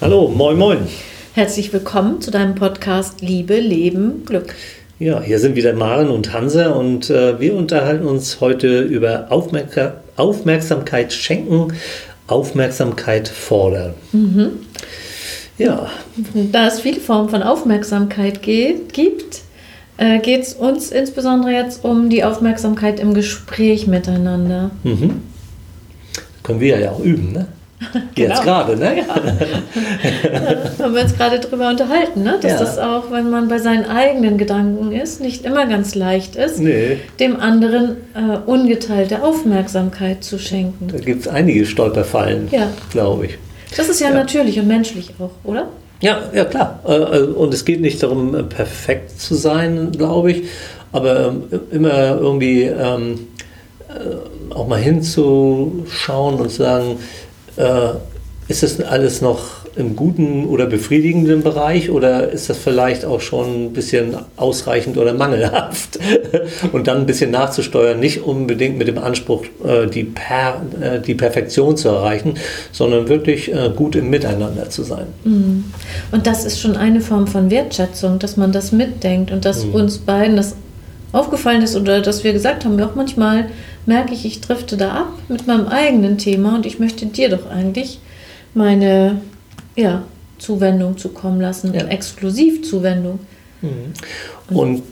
Hallo, moin, moin. Herzlich willkommen zu deinem Podcast Liebe, Leben, Glück. Ja, hier sind wieder Maren und Hansa und äh, wir unterhalten uns heute über Aufmerk Aufmerksamkeit schenken, Aufmerksamkeit fordern. Mhm. Ja. Da es viele Formen von Aufmerksamkeit geht, gibt, äh, geht es uns insbesondere jetzt um die Aufmerksamkeit im Gespräch miteinander. Mhm. Können wir ja auch üben, ne? Genau. Jetzt gerade, ne? Ja. da haben wir uns gerade drüber unterhalten, ne? dass ja. das auch, wenn man bei seinen eigenen Gedanken ist, nicht immer ganz leicht ist, nee. dem anderen äh, ungeteilte Aufmerksamkeit zu schenken. Da gibt es einige Stolperfallen, ja. glaube ich. Das ist ja, ja, natürlich und menschlich auch, oder? Ja, ja klar. Äh, äh, und es geht nicht darum, äh, perfekt zu sein, glaube ich, aber ähm, immer irgendwie ähm, auch mal hinzuschauen und zu sagen, äh, ist das alles noch im guten oder befriedigenden Bereich oder ist das vielleicht auch schon ein bisschen ausreichend oder mangelhaft? Und dann ein bisschen nachzusteuern, nicht unbedingt mit dem Anspruch, äh, die, per, äh, die Perfektion zu erreichen, sondern wirklich gut im Miteinander zu sein. Mhm. Und das ist schon eine Form von Wertschätzung, dass man das mitdenkt und dass mhm. uns beiden das aufgefallen ist oder dass wir gesagt haben, ja auch manchmal merke ich, ich drifte da ab mit meinem eigenen Thema und ich möchte dir doch eigentlich meine ja, Zuwendung zukommen lassen, ja. Exklusivzuwendung. Mhm. Und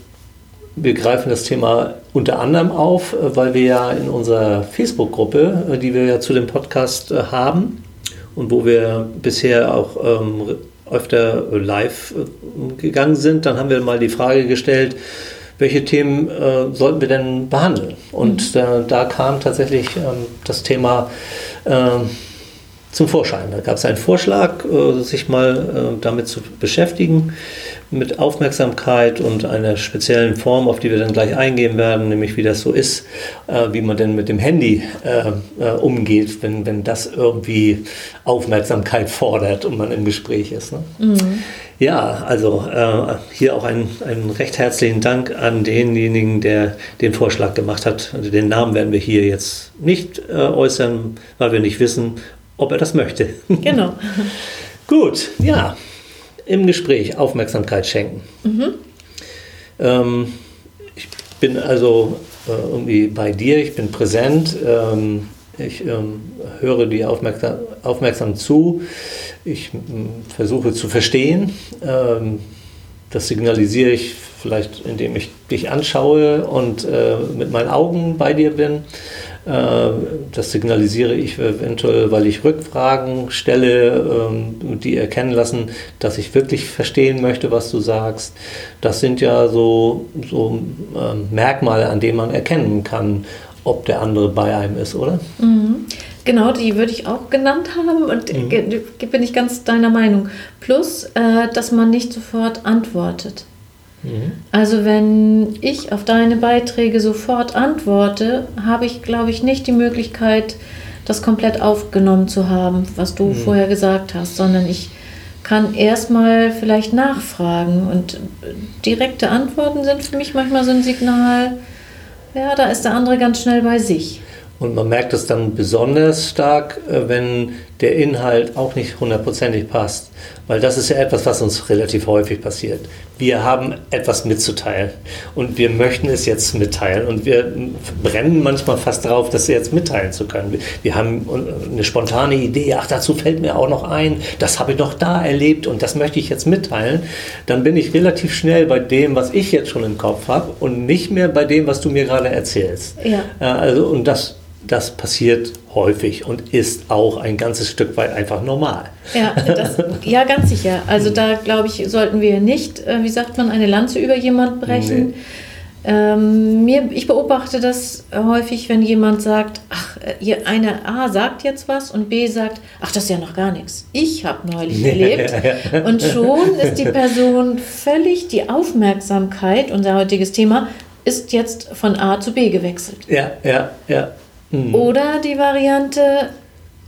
wir greifen das Thema unter anderem auf, weil wir ja in unserer Facebook-Gruppe, die wir ja zu dem Podcast äh, haben und wo wir bisher auch ähm, öfter live äh, gegangen sind, dann haben wir mal die Frage gestellt, welche Themen äh, sollten wir denn behandeln? Und mhm. äh, da kam tatsächlich ähm, das Thema äh, zum Vorschein. Da gab es einen Vorschlag, äh, sich mal äh, damit zu beschäftigen, mit Aufmerksamkeit und einer speziellen Form, auf die wir dann gleich eingehen werden, nämlich wie das so ist, äh, wie man denn mit dem Handy umgeht, wenn, wenn das irgendwie Aufmerksamkeit fordert und man im Gespräch ist. Ne? Mhm. Ja, also hier auch einen, einen recht herzlichen Dank an denjenigen, der den Vorschlag gemacht hat. Also den Namen werden wir hier jetzt nicht äußern, weil wir nicht wissen, ob er das möchte. Genau. Gut, ja, im Gespräch Aufmerksamkeit schenken. Mhm. Ähm, ich bin also äh, irgendwie bei dir, ich bin präsent. Ähm, ich ähm, höre dir aufmerksam, aufmerksam zu. Ich versuche zu verstehen. Ähm, das signalisiere ich vielleicht, indem ich dich anschaue und äh, mit meinen Augen bei dir bin. Äh, das signalisiere ich eventuell, weil ich Rückfragen stelle, ähm, die erkennen lassen, dass ich wirklich verstehen möchte, was du sagst. Das sind ja so, so ähm, Merkmale, an denen man erkennen kann, ob der andere bei einem ist, oder? Mhm. Genau, die würde ich auch genannt haben und mhm. bin ich ganz deiner Meinung. Plus, äh, dass man nicht sofort antwortet. Mhm. Also wenn ich auf deine Beiträge sofort antworte, habe ich, glaube ich, nicht die Möglichkeit, das komplett aufgenommen zu haben, was du mhm. vorher gesagt hast, sondern ich kann erstmal vielleicht nachfragen und direkte Antworten sind für mich manchmal so ein Signal, ja, da ist der andere ganz schnell bei sich. Und man merkt es dann besonders stark, äh, wenn der Inhalt auch nicht hundertprozentig passt. Weil das ist ja etwas, was uns relativ häufig passiert. Wir haben etwas mitzuteilen und wir möchten es jetzt mitteilen und wir brennen manchmal fast darauf, das jetzt mitteilen zu können. Wir haben eine spontane Idee, ach, dazu fällt mir auch noch ein, das habe ich noch da erlebt und das möchte ich jetzt mitteilen. Dann bin ich relativ schnell bei dem, was ich jetzt schon im Kopf habe und nicht mehr bei dem, was du mir gerade erzählst. Ja. Äh, also, und das das passiert häufig und ist auch ein ganzes Stück weit einfach normal. Ja, das, ja ganz sicher. Also da glaube ich, sollten wir nicht, äh, wie sagt man, eine Lanze über jemand brechen. Nee. Ähm, mir, ich beobachte das häufig, wenn jemand sagt, ach, äh, eine A sagt jetzt was und B sagt, ach, das ist ja noch gar nichts. Ich habe neulich erlebt. und schon ist die Person völlig die Aufmerksamkeit, unser heutiges Thema, ist jetzt von A zu B gewechselt. Ja, ja, ja. Mhm. Oder die Variante,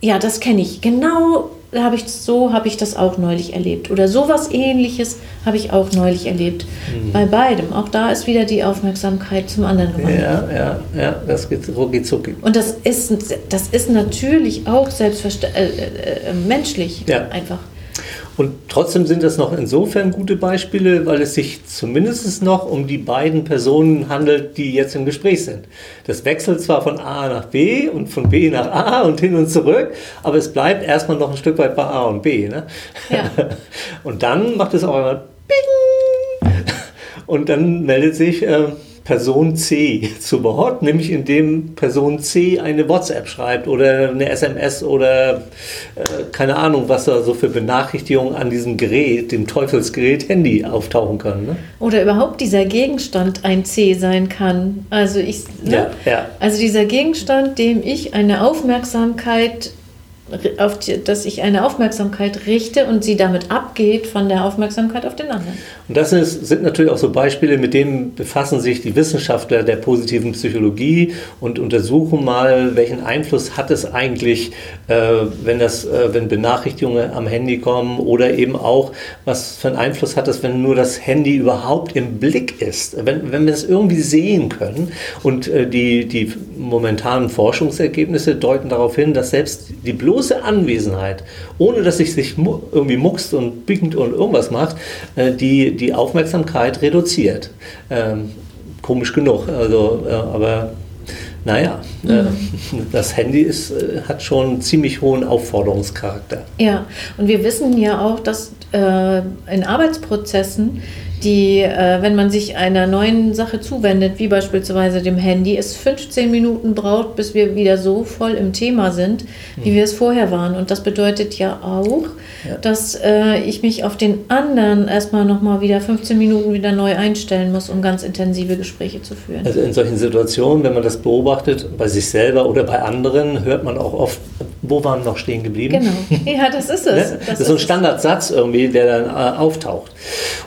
ja, das kenne ich. Genau habe ich so habe ich das auch neulich erlebt. Oder sowas ähnliches habe ich auch neulich erlebt. Mhm. Bei beidem. Auch da ist wieder die Aufmerksamkeit zum anderen geworden. Ja, ja, ja, das geht rucki zucki. Und das ist, das ist natürlich auch selbstverständlich äh, äh, äh, menschlich ja. einfach. Und trotzdem sind das noch insofern gute Beispiele, weil es sich zumindest noch um die beiden Personen handelt, die jetzt im Gespräch sind. Das wechselt zwar von A nach B und von B nach A und hin und zurück, aber es bleibt erstmal noch ein Stück weit bei A und B. Ne? Ja. Und dann macht es auch einmal Bing! Und dann meldet sich. Äh, Person C zu Wort, nämlich indem Person C eine WhatsApp schreibt oder eine SMS oder äh, keine Ahnung, was da so für Benachrichtigungen an diesem Gerät, dem Teufelsgerät Handy auftauchen können. Ne? Oder überhaupt dieser Gegenstand ein C sein kann. Also ich, ne? ja, ja. also dieser Gegenstand, dem ich eine Aufmerksamkeit auf die, dass ich eine Aufmerksamkeit richte und sie damit abgeht von der Aufmerksamkeit auf den anderen. Und das ist, sind natürlich auch so Beispiele, mit denen befassen sich die Wissenschaftler der positiven Psychologie und untersuchen mal, welchen Einfluss hat es eigentlich, äh, wenn, das, äh, wenn Benachrichtigungen am Handy kommen oder eben auch, was für einen Einfluss hat es, wenn nur das Handy überhaupt im Blick ist, wenn, wenn wir es irgendwie sehen können. Und äh, die, die momentanen Forschungsergebnisse deuten darauf hin, dass selbst die bloße bloße Anwesenheit, ohne dass sich sich irgendwie muckst und biegt und irgendwas macht, äh, die die Aufmerksamkeit reduziert. Ähm, komisch genug, also, äh, aber naja, äh, mhm. das Handy ist, hat schon einen ziemlich hohen Aufforderungscharakter. Ja, und wir wissen ja auch, dass äh, in Arbeitsprozessen die, äh, wenn man sich einer neuen Sache zuwendet, wie beispielsweise dem Handy, es 15 Minuten braucht, bis wir wieder so voll im Thema sind, wie mhm. wir es vorher waren. Und das bedeutet ja auch, ja. dass äh, ich mich auf den anderen erstmal nochmal wieder 15 Minuten wieder neu einstellen muss, um ganz intensive Gespräche zu führen. Also in solchen Situationen, wenn man das beobachtet, bei sich selber oder bei anderen, hört man auch oft, wo waren wir noch stehen geblieben? Genau, ja, das ist es. Ne? das, das, ist so ein Standardsatz irgendwie, der dann äh, auftaucht.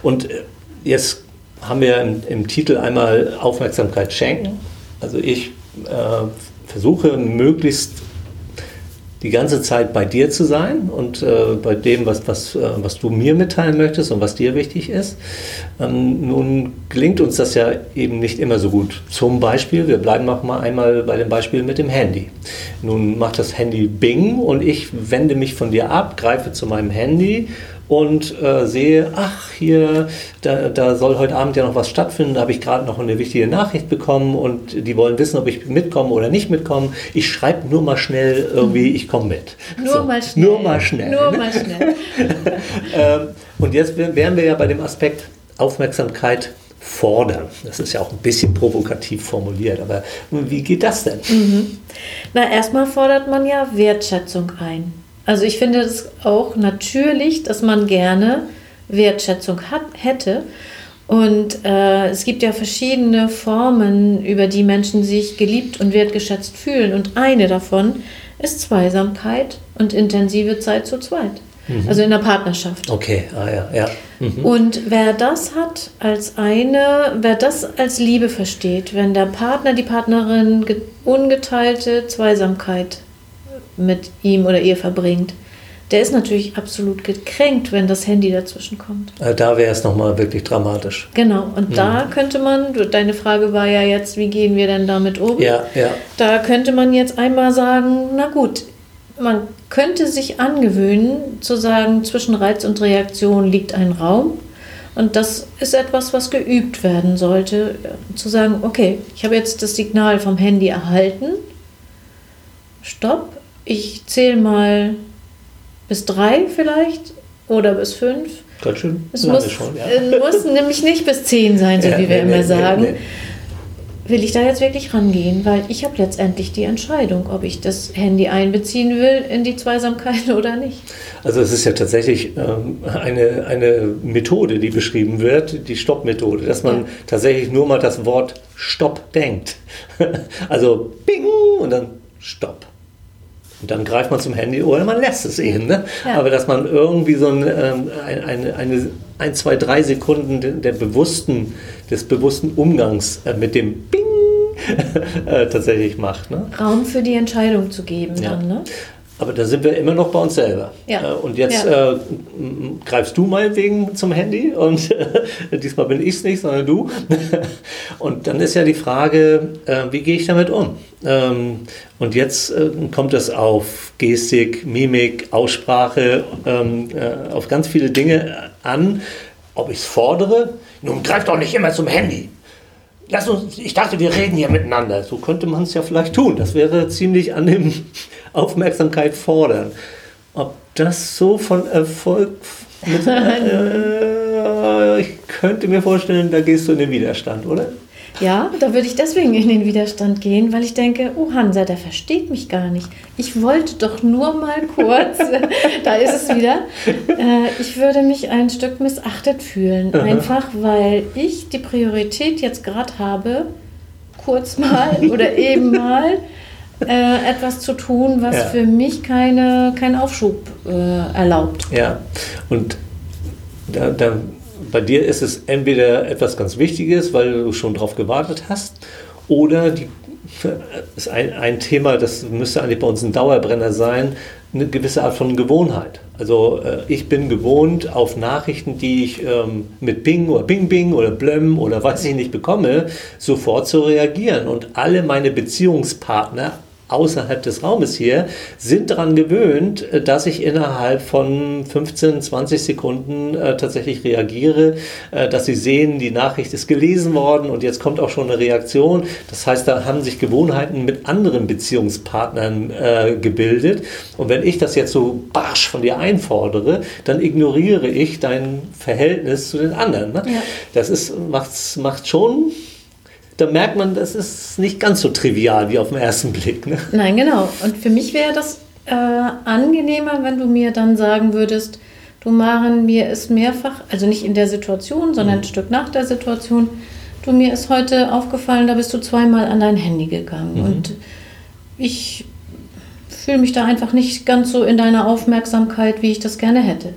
Und äh, Jetzt haben wir im, im Titel einmal Aufmerksamkeit schenken. Also ich äh, versuche möglichst die ganze Zeit bei dir zu sein und äh, bei dem, was, was, äh, was du mir mitteilen möchtest und was dir wichtig ist. Ähm, nun gelingt uns das ja eben nicht immer so gut. Zum Beispiel, wir bleiben noch mal einmal bei dem Beispiel mit dem Handy. Nun macht das Handy Bing und ich wende mich von dir ab, greife zu meinem Handy und äh, sehe, ach, hier, da, da soll heute Abend ja noch was stattfinden, da habe ich gerade noch eine wichtige Nachricht bekommen und die wollen wissen, ob ich mitkomme oder nicht mitkomme. Ich schreibe nur mal schnell irgendwie, ich komme mit. Nur so, mal schnell. Nur mal schnell. Nur mal schnell. ähm, und jetzt wären wir ja bei dem Aspekt Aufmerksamkeit fordern. Das ist ja auch ein bisschen provokativ formuliert, aber wie geht das denn? Mhm. Na, erstmal fordert man ja Wertschätzung ein. Also ich finde es auch natürlich, dass man gerne Wertschätzung hat, hätte. Und äh, es gibt ja verschiedene Formen, über die Menschen sich geliebt und wertgeschätzt fühlen. Und eine davon ist Zweisamkeit und intensive Zeit zu zweit. Mhm. Also in der Partnerschaft. Okay, ah ja, ja. Mhm. Und wer das hat als eine, wer das als Liebe versteht, wenn der Partner, die Partnerin ungeteilte Zweisamkeit mit ihm oder ihr verbringt, der ist natürlich absolut gekränkt, wenn das Handy dazwischen kommt. Äh, da wäre es nochmal wirklich dramatisch. Genau, und mhm. da könnte man, deine Frage war ja jetzt, wie gehen wir denn damit um? Ja, ja. Da könnte man jetzt einmal sagen, na gut, man könnte sich angewöhnen zu sagen, zwischen Reiz und Reaktion liegt ein Raum. Und das ist etwas, was geübt werden sollte, zu sagen, okay, ich habe jetzt das Signal vom Handy erhalten. Stopp, ich zähle mal bis drei vielleicht oder bis fünf. Ganz schön. Es muss, schon, ja. Muss nämlich nicht bis zehn sein, so ja, wie wir nee, immer nee, sagen. Nee, will ich da jetzt wirklich rangehen? Weil ich habe letztendlich die Entscheidung, ob ich das Handy einbeziehen will in die Zweisamkeit oder nicht. Also es ist ja tatsächlich ähm, eine, eine Methode, die beschrieben wird, die Stopp-Methode, dass man ja. tatsächlich nur mal das Wort Stopp denkt. also Bing und dann Stopp. Und dann greift man zum Handy oder man lässt es eben. Ne? Ja. Aber dass man irgendwie so ein, ähm, eine, eine, ein, zwei, drei Sekunden der bewussten, des bewussten Umgangs äh, mit dem Bing äh, tatsächlich macht. Ne? Raum für die Entscheidung zu geben ja. dann, ne? Aber da sind wir immer noch bei uns selber. Ja. Äh, Und jetzt Ja. äh, greifst du meinetwegen zum Handy und äh, diesmal bin ich es nicht, sondern du. Und dann ist ja die Frage, äh, wie gehe ich damit um? Ähm, Und jetzt äh, kommt es auf Gestik, Mimik, Aussprache, ähm, äh, auf ganz viele Dinge an. Ob ich es fordere? Nun greif doch nicht immer zum Handy. Lass uns, ich dachte, wir reden hier miteinander. So könnte man es ja vielleicht tun. Das wäre ziemlich an dem Aufmerksamkeit fordern. Ob das so von Erfolg mit, äh, ich könnte mir vorstellen, da gehst du in den Widerstand, oder? Ja, da würde ich deswegen in den Widerstand gehen, weil ich denke, oh Hansa, der versteht mich gar nicht. Ich wollte doch nur mal kurz, da ist es wieder, äh, ich würde mich ein Stück missachtet fühlen. Einfach weil ich die Priorität jetzt gerade habe, kurz mal oder eben mal äh, etwas zu tun, was Ja. für mich keine, keinen Aufschub äh, erlaubt. Ja, und da, da, bei dir ist es entweder etwas ganz Wichtiges, weil du schon drauf gewartet hast, oder die, ist ein, ein Thema, das müsste eigentlich bei uns ein Dauerbrenner sein, eine gewisse Art von Gewohnheit. Also äh, ich bin gewohnt, auf Nachrichten, die ich ähm, mit Bing oder Bing Bing oder Blöm oder weiß ich nicht bekomme, sofort zu reagieren. Und alle meine Beziehungspartner außerhalb des Raumes hier sind daran gewöhnt, äh, dass ich innerhalb von 15, 20 Sekunden äh, tatsächlich reagiere, äh, dass sie sehen, die Nachricht ist gelesen worden und jetzt kommt auch schon eine Reaktion. Das heißt, da haben sich Gewohnheiten mit anderen Beziehungspartnern äh, gebildet. Und wenn ich das jetzt so barsch von dir einfordere, dann ignoriere ich dein Verhältnis zu den anderen. Ne? Ja. Das ist, macht's, macht schon da merkt man, das ist nicht ganz so trivial wie auf den ersten Blick. Ne? Nein, genau. Und für mich wäre das äh, angenehmer, wenn du mir dann sagen würdest, du Maren, mir ist mehrfach, also nicht in der Situation, sondern ein Stück nach der Situation, du mir ist heute aufgefallen, da bist du zweimal an dein Handy gegangen. Und ich fühle mich da einfach nicht ganz so in deiner Aufmerksamkeit, wie ich das gerne hätte.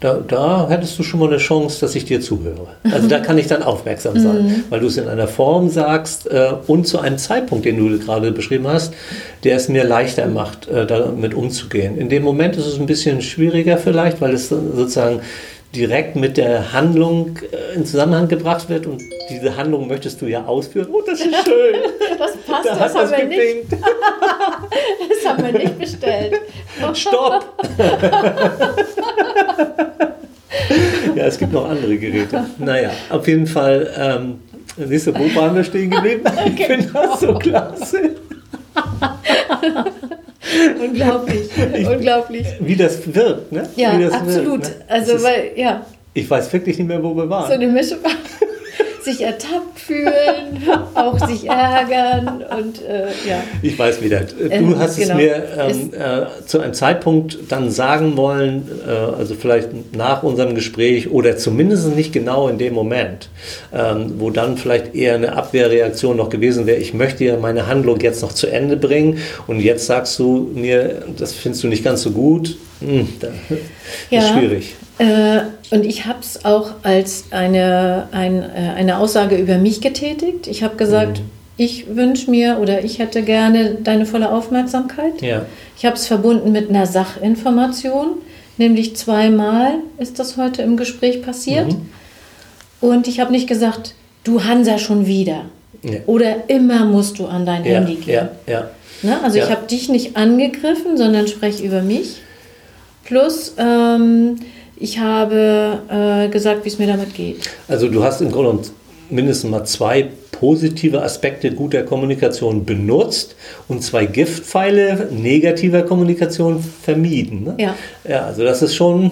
Da, da hättest du schon mal eine Chance, dass ich dir zuhöre. Also da kann ich dann aufmerksam sein, weil du es in einer Form sagst äh, und zu einem Zeitpunkt, den du gerade beschrieben hast, der es mir leichter macht, äh, damit umzugehen. In dem Moment ist es ein bisschen schwieriger vielleicht, weil es sozusagen direkt mit der Handlung äh, in Zusammenhang gebracht wird und diese Handlung möchtest du ja ausführen. Oh, das ist schön. Das passt, Da das, hat haben das wir nicht, geblinkt. das haben wir nicht bestellt. Stopp! ja, es gibt noch andere Geräte. Naja, auf jeden Fall, ähm, siehst du, wo waren wir stehen geblieben? Ich finde das so klasse. Unglaublich, unglaublich. Wie das wirkt, ne? Ja, absolut. Wirkt, ne? Also, weil, ja, ich weiß wirklich nicht mehr, wo wir so waren. eine Mischung. Sich ertappt fühlen, auch sich ärgern und äh, ja. Ich weiß wieder. Du Ähm, hast genau. es mir ähm, äh, zu einem Zeitpunkt dann sagen wollen, äh, also vielleicht nach unserem Gespräch oder zumindest nicht genau in dem Moment, ähm, wo dann vielleicht eher eine Abwehrreaktion noch gewesen wäre. Ich möchte ja meine Handlung jetzt noch zu Ende bringen und jetzt sagst du mir, das findest du nicht ganz so gut. Hm, da Ja. ist schwierig. Und ich habe es auch als eine, ein, äh, eine Aussage über mich getätigt. Ich habe gesagt, ich wünsche mir oder ich hätte gerne deine volle Aufmerksamkeit. Ja. Ich habe es verbunden mit einer Sachinformation, nämlich zweimal ist das heute im Gespräch passiert. Und ich habe nicht gesagt, du Hansa schon wieder. Ja. Oder immer musst du an dein Ja, Handy gehen. ja, ja. Ne? Also ich habe dich nicht angegriffen, sondern spreche über mich. Plus, ähm, ich habe äh, gesagt, wie es mir damit geht. Also du hast im Grunde genommen mindestens mal zwei positive Aspekte guter Kommunikation benutzt und zwei Giftpfeile negativer Kommunikation vermieden. Ne? Ja. ja, also das ist schon,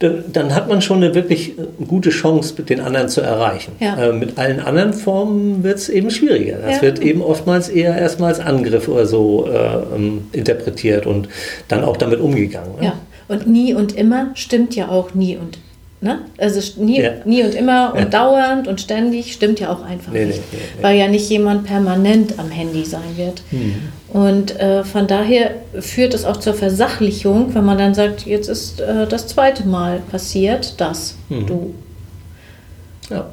dann dann hat man schon eine wirklich äh, gute Chance, den anderen zu erreichen. Ja. Äh, mit allen anderen Formen wird es eben schwieriger. Das Ja. wird eben oftmals eher erstmal als Angriff oder so äh, ähm, interpretiert und dann auch damit umgegangen. Ne? Ja. Und nie und immer stimmt ja auch nie und. Ne? Also nie, Ja. nie und immer und Ja. dauernd und ständig stimmt ja auch einfach Nee, nicht. nee, nee. Weil ja nicht jemand permanent am Handy sein wird. Mhm. Und äh, von daher führt es auch zur Versachlichung, wenn man dann sagt, jetzt ist äh, das zweite Mal passiert, dass Mhm. du. Ja.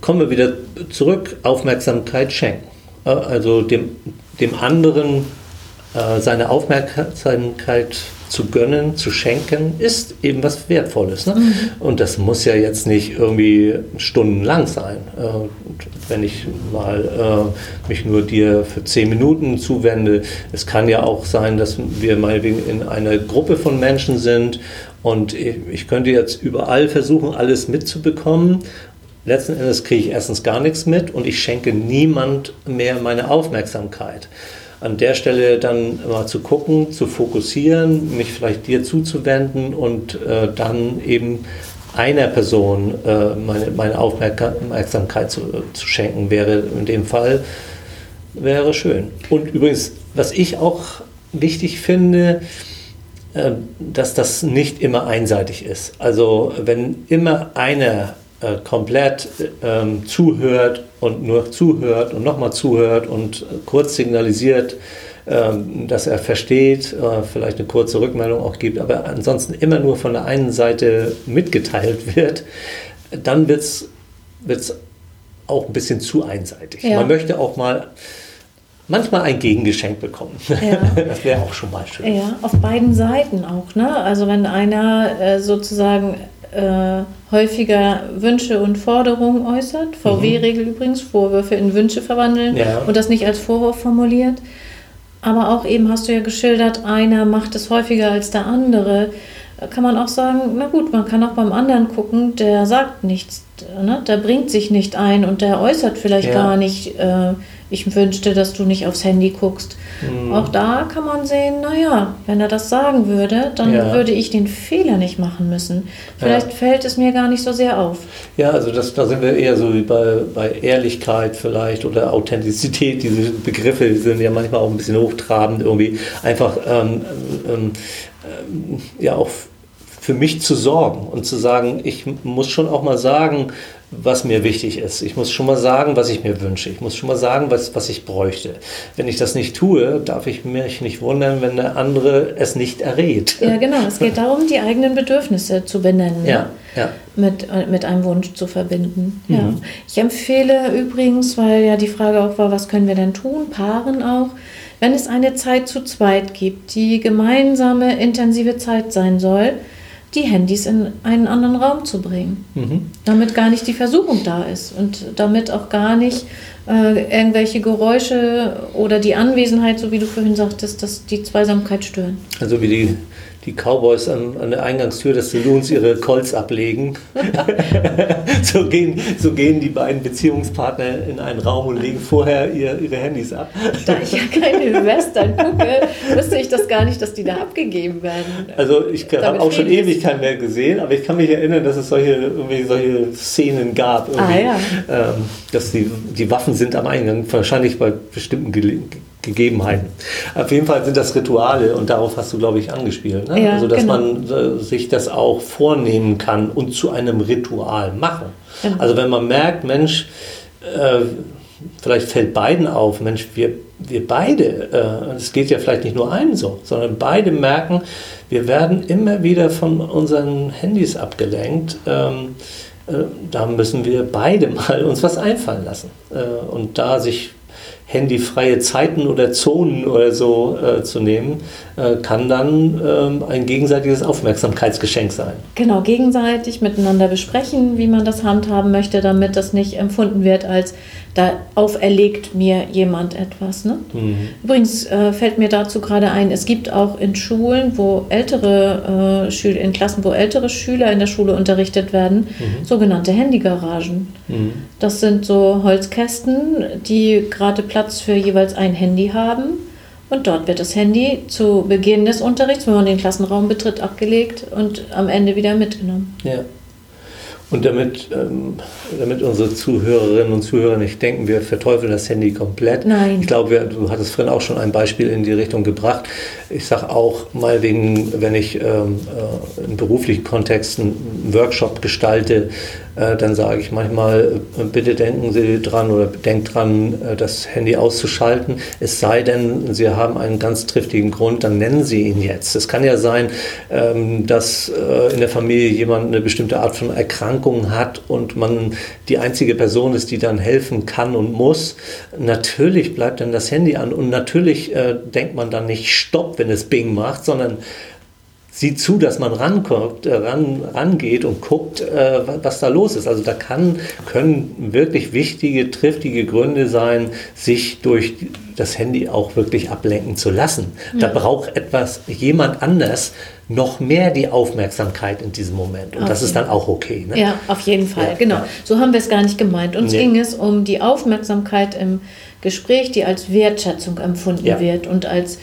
Kommen wir wieder zurück, Aufmerksamkeit schenken. Äh, Also dem, dem anderen seine Aufmerksamkeit zu gönnen, zu schenken, ist eben was Wertvolles. Ne? Mhm. Und das muss ja jetzt nicht irgendwie stundenlang sein. Äh, wenn ich mal äh, mich nur dir für zehn Minuten zuwende, es kann ja auch sein, dass wir meinetwegen in einer Gruppe von Menschen sind und ich könnte jetzt überall versuchen, alles mitzubekommen. Letzten Endes kriege ich erstens gar nichts mit und ich schenke niemand mehr meine Aufmerksamkeit an der Stelle dann mal zu gucken, zu fokussieren, mich vielleicht dir zuzuwenden und äh, dann eben einer Person äh, meine, meine Aufmerksamkeit zu, zu schenken, wäre in dem Fall wäre schön. Und übrigens, was ich auch wichtig finde, äh, dass das nicht immer einseitig ist. Also wenn immer einer äh, komplett ähm, zuhört und nur zuhört und nochmal zuhört und kurz signalisiert, ähm, dass er versteht, äh, vielleicht eine kurze Rückmeldung auch gibt, aber ansonsten immer nur von der einen Seite mitgeteilt wird, dann wird es auch ein bisschen zu einseitig. Ja. Man möchte auch mal manchmal ein Gegengeschenk bekommen. Ja. Das wäre auch schon mal schön. Ja, auf beiden Seiten auch. Ne? Also wenn einer äh, sozusagen äh, häufiger Wünsche und Forderungen äußert. VW-Regel mhm. übrigens, Vorwürfe in Wünsche verwandeln ja. und das nicht als Vorwurf formuliert. Aber auch eben hast du ja geschildert, einer macht es häufiger als der andere. Kann man auch sagen, na gut, man kann auch beim anderen gucken, der sagt nichts, ne? der bringt sich nicht ein und der äußert vielleicht ja. gar nicht. Äh, ich wünschte, dass du nicht aufs Handy guckst. Mhm. Auch da kann man sehen, naja, wenn er das sagen würde, dann ja. würde ich den Fehler nicht machen müssen. Vielleicht ja. fällt es mir gar nicht so sehr auf. Ja, also das, da sind wir eher so wie bei, bei Ehrlichkeit vielleicht oder Authentizität. Diese Begriffe sind ja manchmal auch ein bisschen hochtrabend irgendwie. Einfach ähm, ähm, ähm, ja auch für mich zu sorgen und zu sagen, ich muss schon auch mal sagen, was mir wichtig ist. Ich muss schon mal sagen, was ich mir wünsche. Ich muss schon mal sagen, was, was ich bräuchte. Wenn ich das nicht tue, darf ich mich nicht wundern, wenn der andere es nicht errät. Ja, genau. Es geht darum, die eigenen Bedürfnisse zu benennen. Ne? Ja, ja. Mit, mit einem Wunsch zu verbinden. Mhm. Ja. Ich empfehle übrigens, weil ja die Frage auch war, was können wir denn tun, Paaren auch, wenn es eine Zeit zu zweit gibt, die gemeinsame intensive Zeit sein soll, die Handys in einen anderen Raum zu bringen. Mhm. Damit gar nicht die Versuchung da ist und damit auch gar nicht äh, irgendwelche Geräusche oder die Anwesenheit, so wie du vorhin sagtest, dass die Zweisamkeit stören. Also wie die die Cowboys an, an der Eingangstür des Saloons ihre Colts ablegen. so, gehen, so gehen die beiden Beziehungspartner in einen Raum und legen vorher ihr, ihre Handys ab. Da ich ja keine Western gucke, wusste ich das gar nicht, dass die da abgegeben werden. Also ich habe auch schon ewig keinen mehr gesehen, aber ich kann mich erinnern, dass es solche, solche Szenen gab. Ah, ja. ähm, dass die, die Waffen sind am Eingang, wahrscheinlich bei bestimmten Gelegenheiten Gegebenheiten. Auf jeden Fall sind das Rituale und darauf hast du, glaube ich, angespielt. Ne? Ja, also, dass genau. man äh, sich das auch vornehmen kann und zu einem Ritual machen. Genau. Also, wenn man merkt, Mensch, äh, vielleicht fällt beiden auf, Mensch, wir, wir beide, äh, es geht ja vielleicht nicht nur einem so, sondern beide merken, wir werden immer wieder von unseren Handys abgelenkt. Ähm, äh, da müssen wir beide mal uns was einfallen lassen. Äh, und da sich handyfreie Zeiten oder Zonen oder so äh, zu nehmen, äh, kann dann ähm, ein gegenseitiges Aufmerksamkeitsgeschenk sein. Genau, gegenseitig miteinander besprechen, wie man das handhaben möchte, damit das nicht empfunden wird als da auferlegt mir jemand etwas. Ne? Mhm. Übrigens äh, fällt mir dazu gerade ein, es gibt auch in Schulen, wo ältere äh, Schüler, in Klassen, wo ältere Schüler in der Schule unterrichtet werden, mhm. sogenannte Handygaragen. Mhm. Das sind so Holzkästen, die gerade Platz für jeweils ein Handy haben. Und dort wird das Handy zu Beginn des Unterrichts, wenn man den Klassenraum betritt, abgelegt und am Ende wieder mitgenommen. Ja. Und damit, ähm, damit unsere Zuhörerinnen und Zuhörer nicht denken, wir verteufeln das Handy komplett. Nein. Ich glaube, du hattest vorhin auch schon ein Beispiel in die Richtung gebracht. Ich sage auch mal wegen, wenn ich ähm, äh, in beruflichen Kontexten einen Workshop gestalte, dann sage ich manchmal, äh, bitte denken Sie dran oder denkt dran, äh, das Handy auszuschalten. Es sei denn, Sie haben einen ganz triftigen Grund, dann nennen Sie ihn jetzt. Es kann ja sein, ähm, dass in der Familie jemand eine bestimmte Art von Erkrankung hat und man die einzige Person ist, die dann helfen kann und muss, natürlich bleibt dann das Handy an und natürlich äh, denkt man dann nicht Stopp, wenn es Bing macht, sondern sieht zu, dass man ranguckt, äh, ran, rangeht und guckt, äh, was da los ist. Also da kann, können wirklich wichtige, triftige Gründe sein, sich durch das Handy auch wirklich ablenken zu lassen. Ja. Da braucht etwas, jemand anders noch mehr die Aufmerksamkeit in diesem Moment. Und auf das ist dann auch okay. Ne? Ja, auf jeden Fall. Ja, genau. Ja. So haben wir es gar nicht gemeint. Uns nee. ging es um die Aufmerksamkeit im Gespräch, die als Wertschätzung empfunden wird und als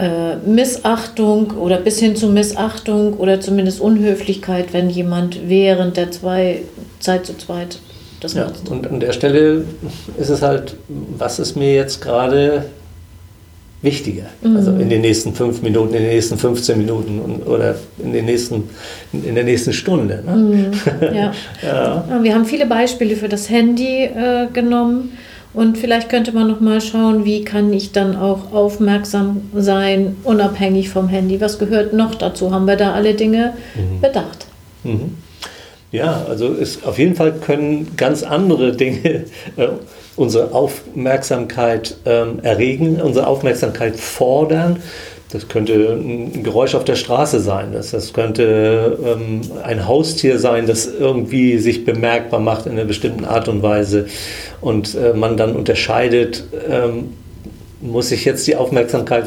äh, Missachtung oder bis hin zu Missachtung oder zumindest Unhöflichkeit, wenn jemand während der zwei, Zeit zu zweit das ja, nutzt. Und an der Stelle ist es halt, was ist mir jetzt gerade wichtiger? Mhm. Also in den nächsten fünf Minuten, in den nächsten 15 Minuten und, oder in, den nächsten, in der nächsten Stunde. Ne? Mhm. Ja. ja. Wir haben viele Beispiele für das Handy äh, genommen. Und vielleicht könnte man noch mal schauen, wie kann ich dann auch aufmerksam sein, unabhängig vom Handy. Was gehört noch dazu? Haben wir da alle Dinge mhm. bedacht? Mhm. Ja, also ist, auf jeden Fall können ganz andere Dinge äh, unsere Aufmerksamkeit ähm, erregen, unsere Aufmerksamkeit fordern. Das könnte ein Geräusch auf der Straße sein. Das, das könnte ähm, ein Haustier sein, das irgendwie sich bemerkbar macht in einer bestimmten Art und Weise. Und äh, man dann unterscheidet, ähm, muss ich jetzt die Aufmerksamkeit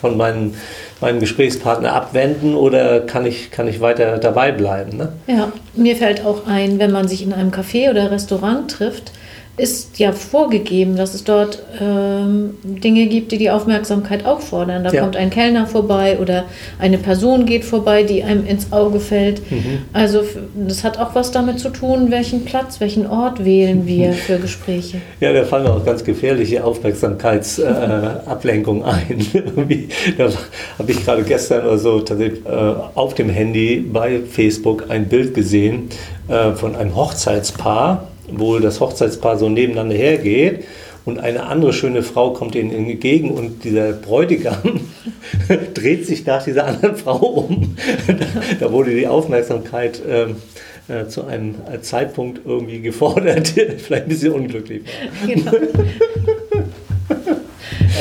von meinem, meinem Gesprächspartner abwenden oder kann ich, kann ich weiter dabei bleiben? Ne? Ja, mir fällt auch ein, wenn man sich in einem Café oder Restaurant trifft, ist ja vorgegeben, dass es dort ähm, Dinge gibt, die die Aufmerksamkeit auch fordern. Da ja. kommt ein Kellner vorbei oder eine Person geht vorbei, die einem ins Auge fällt. Mhm. Also das hat auch was damit zu tun, welchen Platz, welchen Ort wählen wir für Gespräche. Ja, da fallen auch ganz gefährliche Aufmerksamkeitsablenkungen ein. da habe ich gerade gestern oder so tatsächlich äh, auf dem Handy bei Facebook ein Bild gesehen äh, von einem Hochzeitspaar wo das Hochzeitspaar so nebeneinander hergeht und eine andere schöne Frau kommt ihnen entgegen und dieser Bräutigam dreht sich nach dieser anderen Frau um. da wurde die Aufmerksamkeit ähm, äh, zu einem Zeitpunkt irgendwie gefordert, vielleicht ein bisschen unglücklich war. Genau.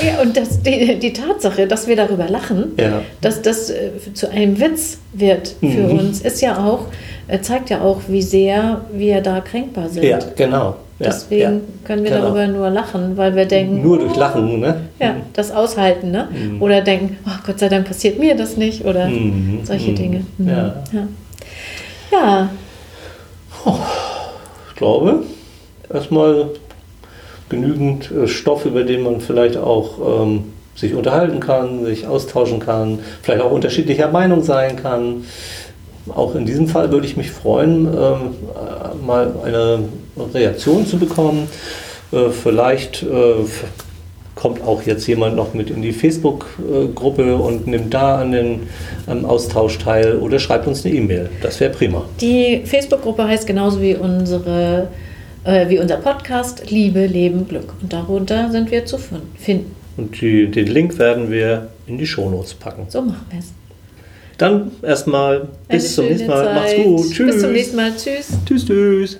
Ja, und das, die, die Tatsache, dass wir darüber lachen, ja. dass das äh, zu einem Witz wird für mhm. uns, ist ja auch, äh, zeigt ja auch, wie sehr wir da kränkbar sind. Ja, genau. Ja, Deswegen ja, können wir genau. darüber nur lachen, weil wir denken. Nur durch Lachen, ne? Ja, mhm. das aushalten, ne? Mhm. Oder denken, oh, Gott sei Dank passiert mir das nicht oder mhm. solche mhm. Dinge. Mhm. Ja. ja. ja. Oh, ich glaube, erstmal genügend äh, Stoff, über den man vielleicht auch ähm, sich unterhalten kann, sich austauschen kann, vielleicht auch unterschiedlicher Meinung sein kann. Auch in diesem Fall würde ich mich freuen, ähm, mal eine Reaktion zu bekommen. Äh, vielleicht äh, kommt auch jetzt jemand noch mit in die Facebook-Gruppe und nimmt da an den am Austausch teil oder schreibt uns eine E-Mail. Das wäre prima. Die Facebook-Gruppe heißt genauso wie unsere äh, wie unser Podcast Liebe, Leben, Glück. Und darunter sind wir zu finden. Und die, den Link werden wir in die Shownotes packen. So machen wir es. Dann erstmal bis zum nächsten Mal. Zeit. Macht's gut. Tschüss. Bis zum nächsten Mal. Tschüss. Tschüss, tschüss.